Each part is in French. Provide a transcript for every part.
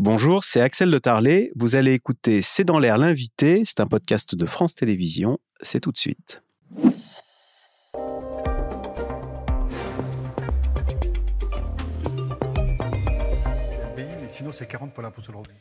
Bonjour, c'est Axel de Tarlet. Vous allez écouter C'est dans l'air l'invité. C'est un podcast de France Télévisions. C'est tout de suite. Sinon, c'est 40 pour l'impôt sur le revenu.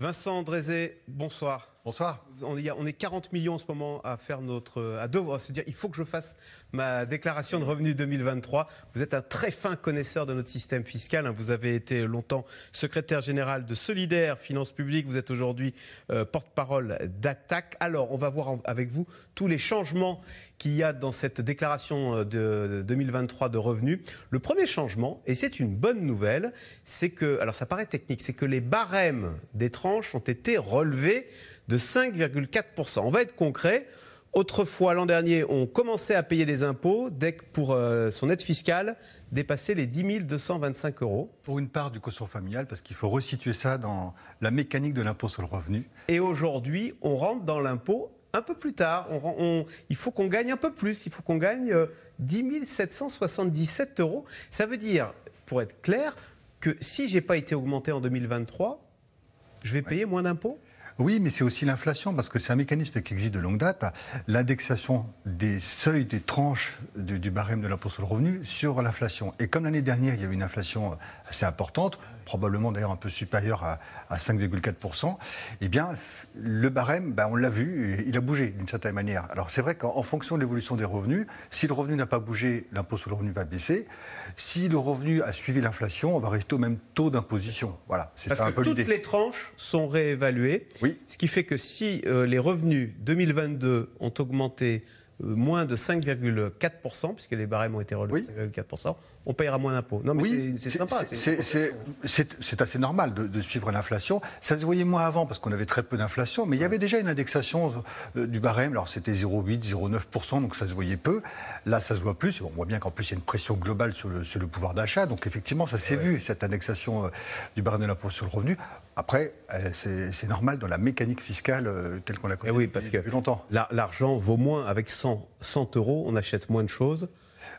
Vincent Drézé, bonsoir. Bonsoir. On est, on est 40 millions en ce moment à faire notre. à devoir se dire il faut que je fasse ma déclaration de revenus 2023. Vous êtes un très fin connaisseur de notre système fiscal. hein. Vous avez été longtemps secrétaire général de Solidaire Finances Publiques. Vous êtes aujourd'hui euh, porte-parole d'Attaque. Alors, on va voir avec vous tous les changements qu'il y a dans cette déclaration euh, de 2023 de revenus. Le premier changement, et c'est une bonne nouvelle, c'est que, alors ça paraît technique, c'est que les barèmes des tranches ont été relevés de 5,4%. On va être concret. Autrefois, l'an dernier, on commençait à payer des impôts dès que pour euh, son aide fiscale dépassait les 10 225 euros. Pour une part du quotient familial, parce qu'il faut resituer ça dans la mécanique de l'impôt sur le revenu. Et aujourd'hui, on rentre dans l'impôt un peu plus tard. On ren- on- il faut qu'on gagne un peu plus. Il faut qu'on gagne euh, 10 777 euros. Ça veut dire, pour être clair, que si j'ai pas été augmenté en 2023, je vais payer moins d'impôts? Oui, mais c'est aussi l'inflation, parce que c'est un mécanisme qui existe de longue date. L'indexation des seuils, des tranches du, barème de l'impôt sur le revenu sur l'inflation. Et comme l'année dernière, il y a eu une inflation assez importante, probablement d'ailleurs un peu supérieure à, à 5,4%, eh bien, le barème, ben, on l'a vu, il a bougé d'une certaine manière. Alors c'est vrai qu'en en fonction de l'évolution des revenus, si le revenu n'a pas bougé, l'impôt sur le revenu va baisser. Si le revenu a suivi l'inflation, on va rester au même taux d'imposition. Voilà, c'est Parce ça un peu toutes les tranches sont réévaluées. Oui. Ce qui fait que si euh, les revenus 2022 ont augmenté euh, moins de 5,4%, puisque les barèmes ont été relevés Oui. de 5,4%, on payera moins d'impôts. Non, mais Oui, c'est- sympa. c'est- assez normal de, de suivre l'inflation. Ça se voyait moins avant parce qu'on avait très peu d'inflation, mais il y avait déjà une indexation euh, du barème. Alors c'était 0,8, 0,9%, donc ça se voyait peu. Là, ça se voit plus. On voit bien qu'en plus, il y a une pression globale sur le, sur le pouvoir d'achat. Donc effectivement, ça s'est vu, cette indexation euh, du barème de l'impôt sur le revenu. Après, euh, c'est normal dans la mécanique fiscale telle qu'on la connaît Eh oui, depuis- parce que depuis longtemps. la- l'argent vaut moins. Avec 100, 100 euros, on achète moins de choses.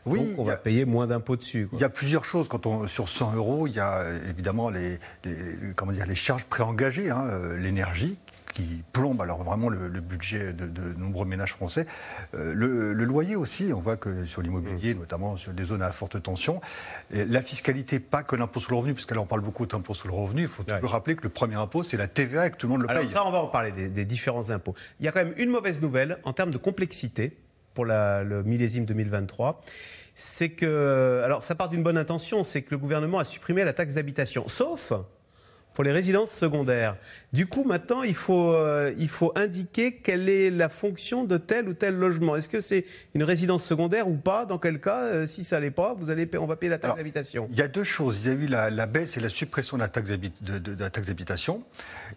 Oui, donc on va a- payer moins d'impôts dessus. Il y a plusieurs choses. Quand on, sur 100 euros, il y a évidemment les, les- comment dire, les charges préengagées, hein, euh, l'énergie qui plombe alors vraiment le, le budget de, de nombreux ménages français. Euh, le, le loyer aussi, on voit que sur l'immobilier, notamment sur des zones à forte tension, et la fiscalité, pas que l'impôt sur le revenu, parce que là on parle beaucoup d'impôt sur le revenu, il faut Ouais. rappeler que le premier impôt, c'est la TVA et que tout le monde le Alors paye. ça, on va en parler des, des différents impôts. Il y a quand même une mauvaise nouvelle en termes de complexité pour le millésime 2023. C'est que, alors ça part d'une bonne intention, c'est que le gouvernement a supprimé la taxe d'habitation, sauf pour les résidences secondaires. Du coup, maintenant, il faut, euh, il faut indiquer quelle est la fonction de tel ou tel logement. Est-ce que c'est une résidence secondaire ou pas? Dans quel cas, euh, si ça l'est pas, vous allez, on va payer la taxe d'habitation. Il y a deux choses. Il y a eu la, la baisse et la suppression de la taxe d'habi- de- de- de la taxe d'habitation.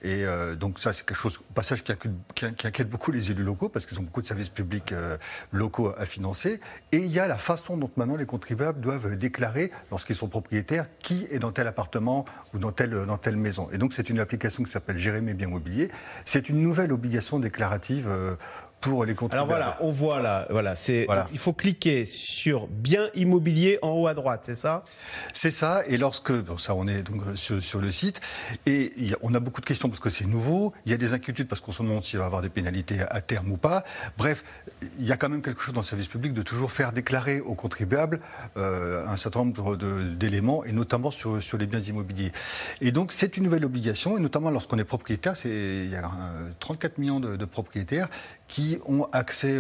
Et euh, donc ça, c'est quelque chose, au passage, qui inquiète, qui- qui inquiète beaucoup les élus locaux, parce qu'ils ont beaucoup de services publics locaux à financer. Et il y a la façon dont maintenant les contribuables doivent déclarer, lorsqu'ils sont propriétaires, qui est dans tel appartement ou dans telle, dans telle maison. Et donc c'est une application qui s'appelle Gérer mes biens immobiliers. C'est une nouvelle obligation déclarative euh, pour les Alors contribuables. voilà, on voit là, voilà, c'est, Voilà. il faut cliquer sur bien immobilier en haut à droite, c'est ça? C'est ça, et lorsque, bon, ça on est donc euh, sur, sur le site, et il on a beaucoup de questions parce que c'est nouveau, il y a des inquiétudes parce qu'on se demande s'il va y avoir des pénalités à terme ou pas. Bref, il y a quand même quelque chose dans le service public de toujours faire déclarer aux contribuables euh, un certain nombre d'éléments, et notamment sur, sur les biens immobiliers. Et donc c'est une nouvelle obligation, et notamment lorsqu'on est propriétaire, c'est, il y a euh, 34 millions de, de propriétaires qui ont accès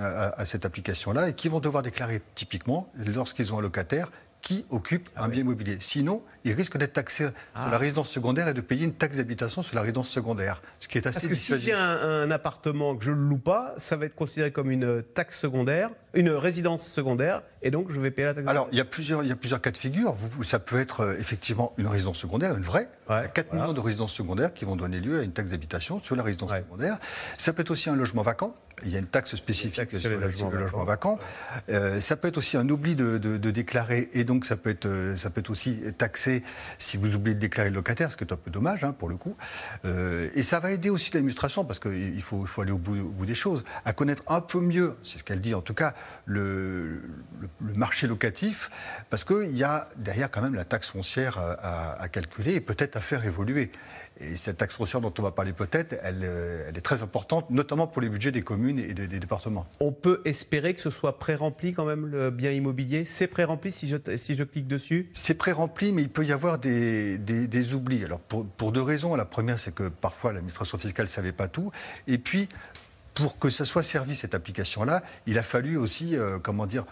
à cette application-là et qui vont devoir déclarer typiquement, lorsqu'ils ont un locataire, qui occupe Ah un bien immobilier. Sinon, ils risquent d'être taxés Ah. sur la résidence secondaire et de payer une taxe d'habitation sur la résidence secondaire, ce qui est assez Parce que si j'ai un, un appartement que je ne loue pas, ça va être considéré comme une taxe secondaire, une résidence secondaire, et donc je vais payer la taxe. Alors, il y, a plusieurs, il y a plusieurs cas de figure. Vous, ça peut être euh, effectivement une résidence secondaire, une vraie. Ouais, il y a 4 voilà. millions de résidences secondaires qui vont donner lieu à une taxe d'habitation sur la résidence Ouais. secondaire. Ça peut être aussi un logement vacant. Il y a une taxe spécifique taxe sur les le- logements logement vacant. Euh, ça peut être aussi un oubli de, de- de déclarer, et donc ça peut, être, euh, ça peut être aussi taxé si vous oubliez de déclarer le locataire, ce qui est un peu dommage hein, pour le coup. Euh, et ça va aider aussi l'administration, parce qu'il faut, aller au bout des choses, à connaître un peu mieux, c'est ce qu'elle dit en tout cas, le, marché locatif, parce qu'il y a derrière quand même la taxe foncière à calculer et peut-être à faire évoluer. Et cette taxe foncière dont on va parler peut-être, euh, elle, est très importante, notamment pour les budgets des communes et des, départements. On peut espérer que ce soit pré-rempli quand même, le bien immobilier? C'est pré-rempli si je, si je clique dessus? C'est pré-rempli, mais il peut y avoir des, des, oublis. Alors pour, pour, deux raisons. La première, c'est que parfois l'administration fiscale ne savait pas tout. Et puis, pour que ça soit servi, cette application-là, il a fallu aussi, euh, comment dire,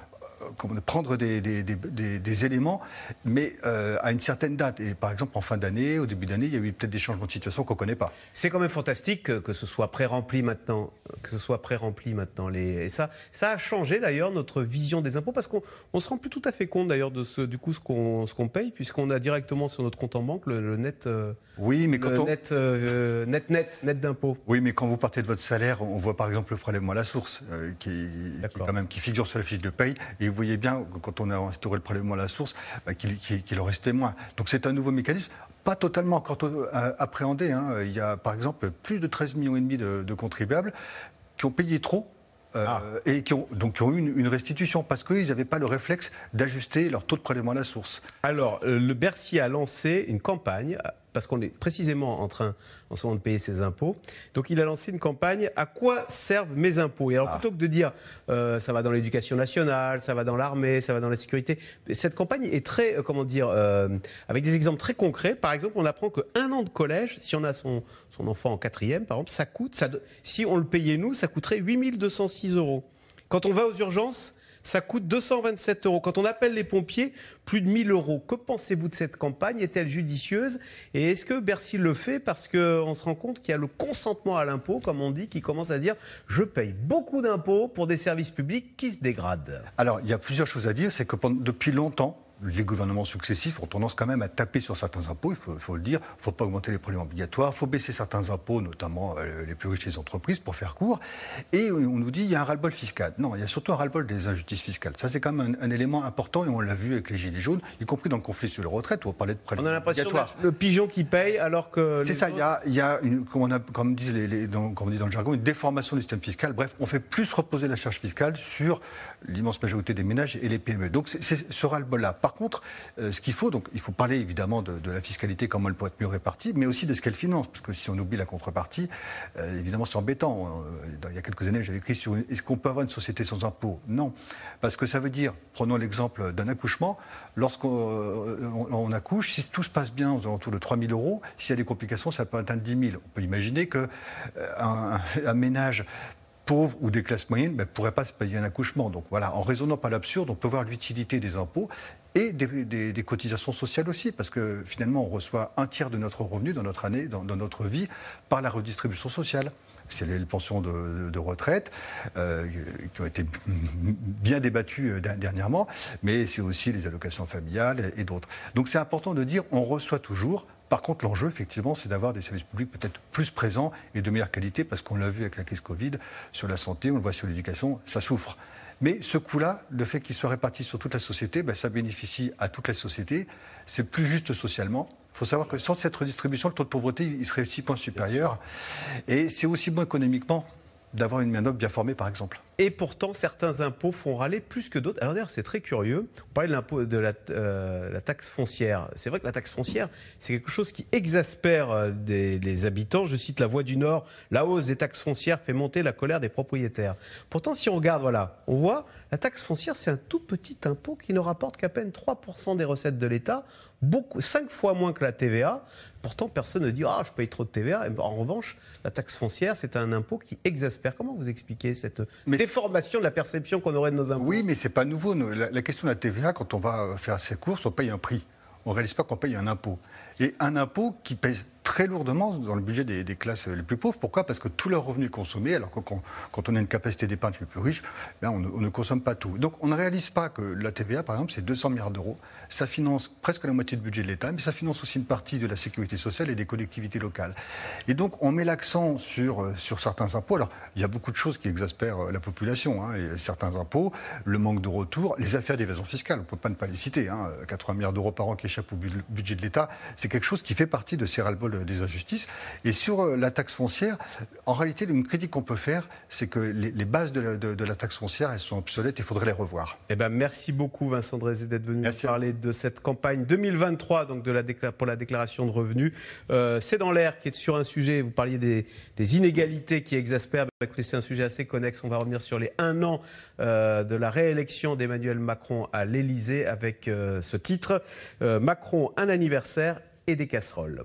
prendre des, des, éléments, mais euh, à une certaine date. Et par exemple, en fin d'année, au début d'année, il y a eu peut-être des changements de situation qu'on ne connaît pas. C'est quand même fantastique que, ce soit pré-rempli maintenant. Que ce soit pré-rempli maintenant. Les... Et ça, ça a changé d'ailleurs notre vision des impôts parce qu'on ne se rend plus tout à fait compte d'ailleurs de ce, du coup ce qu'on qu'on paye puisqu'on a directement sur notre compte en banque le, net. Euh, oui, mais quand on... net, euh, net, net, net d'impôts. Oui, mais quand vous partez de votre salaire, on voit par exemple le prélèvement à la source qui, qui, quand même, qui figure sur la fiche de paye et vous voyez bien, quand on a instauré le prélèvement à la source, bah, qu'il en restait moins. Donc c'est un nouveau mécanisme pas totalement encore euh, appréhendé. Hein. Il y a par exemple plus de 13 millions et demi de, contribuables qui ont payé trop euh, ah. et qui ont, donc qui ont eu une, restitution parce qu'ils n'avaient pas le réflexe d'ajuster leur taux de prélèvement à la source. Alors, euh, le Bercy a lancé une campagne parce qu'on est précisément en train en ce moment de payer ses impôts. Donc il a lancé une campagne à quoi servent mes impôts? Et alors ah. plutôt que de dire euh, ça va dans l'éducation nationale, ça va dans l'armée, ça va dans la sécurité, cette campagne est très euh, comment dire euh, avec des exemples très concrets. Par exemple, on apprend qu'un an de collège, si on a son, son enfant en quatrième, par exemple, ça coûte, ça, si on le payait nous, ça coûterait 8206 euros. Quand on va aux urgences, ça coûte 227 euros. Quand on appelle les pompiers, plus de 1000 euros. Que pensez-vous de cette campagne? Est-elle judicieuse? Et est-ce que Bercy le fait parce qu'on se rend compte qu'il y a le consentement à l'impôt, comme on dit, qui commence à dire je paye beaucoup d'impôts pour des services publics qui se dégradent? Alors, il y a plusieurs choses à dire. C'est que depuis longtemps, les gouvernements successifs ont tendance quand même à taper sur certains impôts, il faut, le dire. Il ne faut pas augmenter les prélèvements obligatoires, il faut baisser certains impôts, notamment euh, les plus riches des entreprises, pour faire court. Et on nous dit qu'il y a un ras-le-bol fiscal. Non, il y a surtout un ras-le-bol des injustices fiscales. Ça, c'est quand même un, élément important et on l'a vu avec les Gilets jaunes, y compris dans le conflit sur les retraites où on parlait de prélèvements obligatoires. Le pigeon qui paye alors que. C'est ça, il y a, une, comme, on a, comme, disent les, dans, comme on dit dans le jargon, une déformation du système fiscal. Bref, on fait plus reposer la charge fiscale sur l'immense majorité des ménages et les PME. Donc, c'est ce ras-le-bol-là. Par contre, euh, ce qu'il faut, donc il faut parler évidemment de, la fiscalité, comment elle pourrait être mieux répartie, mais aussi de ce qu'elle finance, parce que si on oublie la contrepartie, euh, évidemment c'est embêtant. Euh, il y a quelques années, j'avais écrit sur est-ce qu'on peut avoir une société sans impôt Non, parce que ça veut dire, prenons l'exemple d'un accouchement, lorsqu'on accouche, si tout se passe bien aux alentours de 3 000 euros, s'il y a des complications, ça peut atteindre 10 000. On peut imaginer qu'un un ménage pauvres ou des classes moyennes ne ben, pourraient pas se payer un accouchement. Donc voilà, en raisonnant par l'absurde, on peut voir l'utilité des impôts et des, cotisations sociales aussi, parce que finalement, on reçoit un tiers de notre revenu dans notre année, dans, notre vie, par la redistribution sociale. C'est les pensions de, retraite euh, qui ont été bien débattues euh, dernièrement, mais c'est aussi les allocations familiales et d'autres. Donc c'est important de dire on reçoit toujours par contre, l'enjeu, effectivement, c'est d'avoir des services publics peut-être plus présents et de meilleure qualité, parce qu'on l'a vu avec la crise Covid, sur la santé, on le voit sur l'éducation, ça souffre. Mais ce coût-là, le fait qu'il soit réparti sur toute la société, ben, ça bénéficie à toute la société. C'est plus juste socialement. Il faut savoir que sans cette redistribution, le taux de pauvreté, il serait six points supérieur. Et c'est aussi bon économiquement d'avoir une main bien formée, par exemple. Et pourtant, certains impôts font râler plus que d'autres. Alors d'ailleurs, c'est très curieux. On parlait de l'impôt de la, euh, taxe foncière. C'est vrai que la taxe foncière, c'est quelque chose qui exaspère euh, les habitants. Je cite la Voix du Nord. La hausse des taxes foncières fait monter la colère des propriétaires. Pourtant, si on regarde, voilà, on voit la taxe foncière, c'est un tout petit impôt qui ne rapporte qu'à peine 3% des recettes de l'État, beaucoup, 5 fois moins que la TVA. Pourtant, personne ne dit Ah, je paye trop de TVA. En revanche, la taxe foncière, c'est un impôt qui exaspère. Comment vous expliquez cette déformation de la perception qu'on aurait de nos impôts? Oui, mais ce n'est pas nouveau. La, la, question de la TVA, quand on va faire ses courses, on paye un prix. On ne réalise pas qu'on paye un impôt. Et un impôt qui pèse très lourdement dans le budget des, classes les plus pauvres. Pourquoi? Parce que tous leurs revenus consommés, alors que quand, on a une capacité d'épargne plus riche, ben on, ne, consomme pas tout. Donc on ne réalise pas que la TVA, par exemple, c'est 200 milliards d'euros. Ça finance presque la moitié du budget de l'État, mais ça finance aussi une partie de la sécurité sociale et des collectivités locales. Et donc on met l'accent sur, euh, sur certains impôts. Alors il y a beaucoup de choses qui exaspèrent euh, la population. Hein. certains impôts, le manque de retour, les affaires d'évasion fiscale, on ne peut pas ne pas les citer. Hein. 80 milliards d'euros par an qui échappent au budget de l'État, c'est quelque chose qui fait partie de ces ras-le-bol des injustices. Et sur euh, la taxe foncière, en réalité, une critique qu'on peut faire, c'est que les, bases de la, taxe foncière, elles sont obsolètes, il faudrait les revoir. Eh ben, merci beaucoup Vincent Drézé d'être venu nous parler de cette campagne 2023 donc de la pour la déclaration de revenus. Euh, c'est dans l'air qui est sur un sujet, vous parliez des, inégalités qui exaspèrent. Bah, écoutez, c'est un sujet assez connexe. On va revenir sur les un an euh, de la réélection d'Emmanuel Macron à l'Élysée avec euh, ce titre Macron, un anniversaire et des casseroles.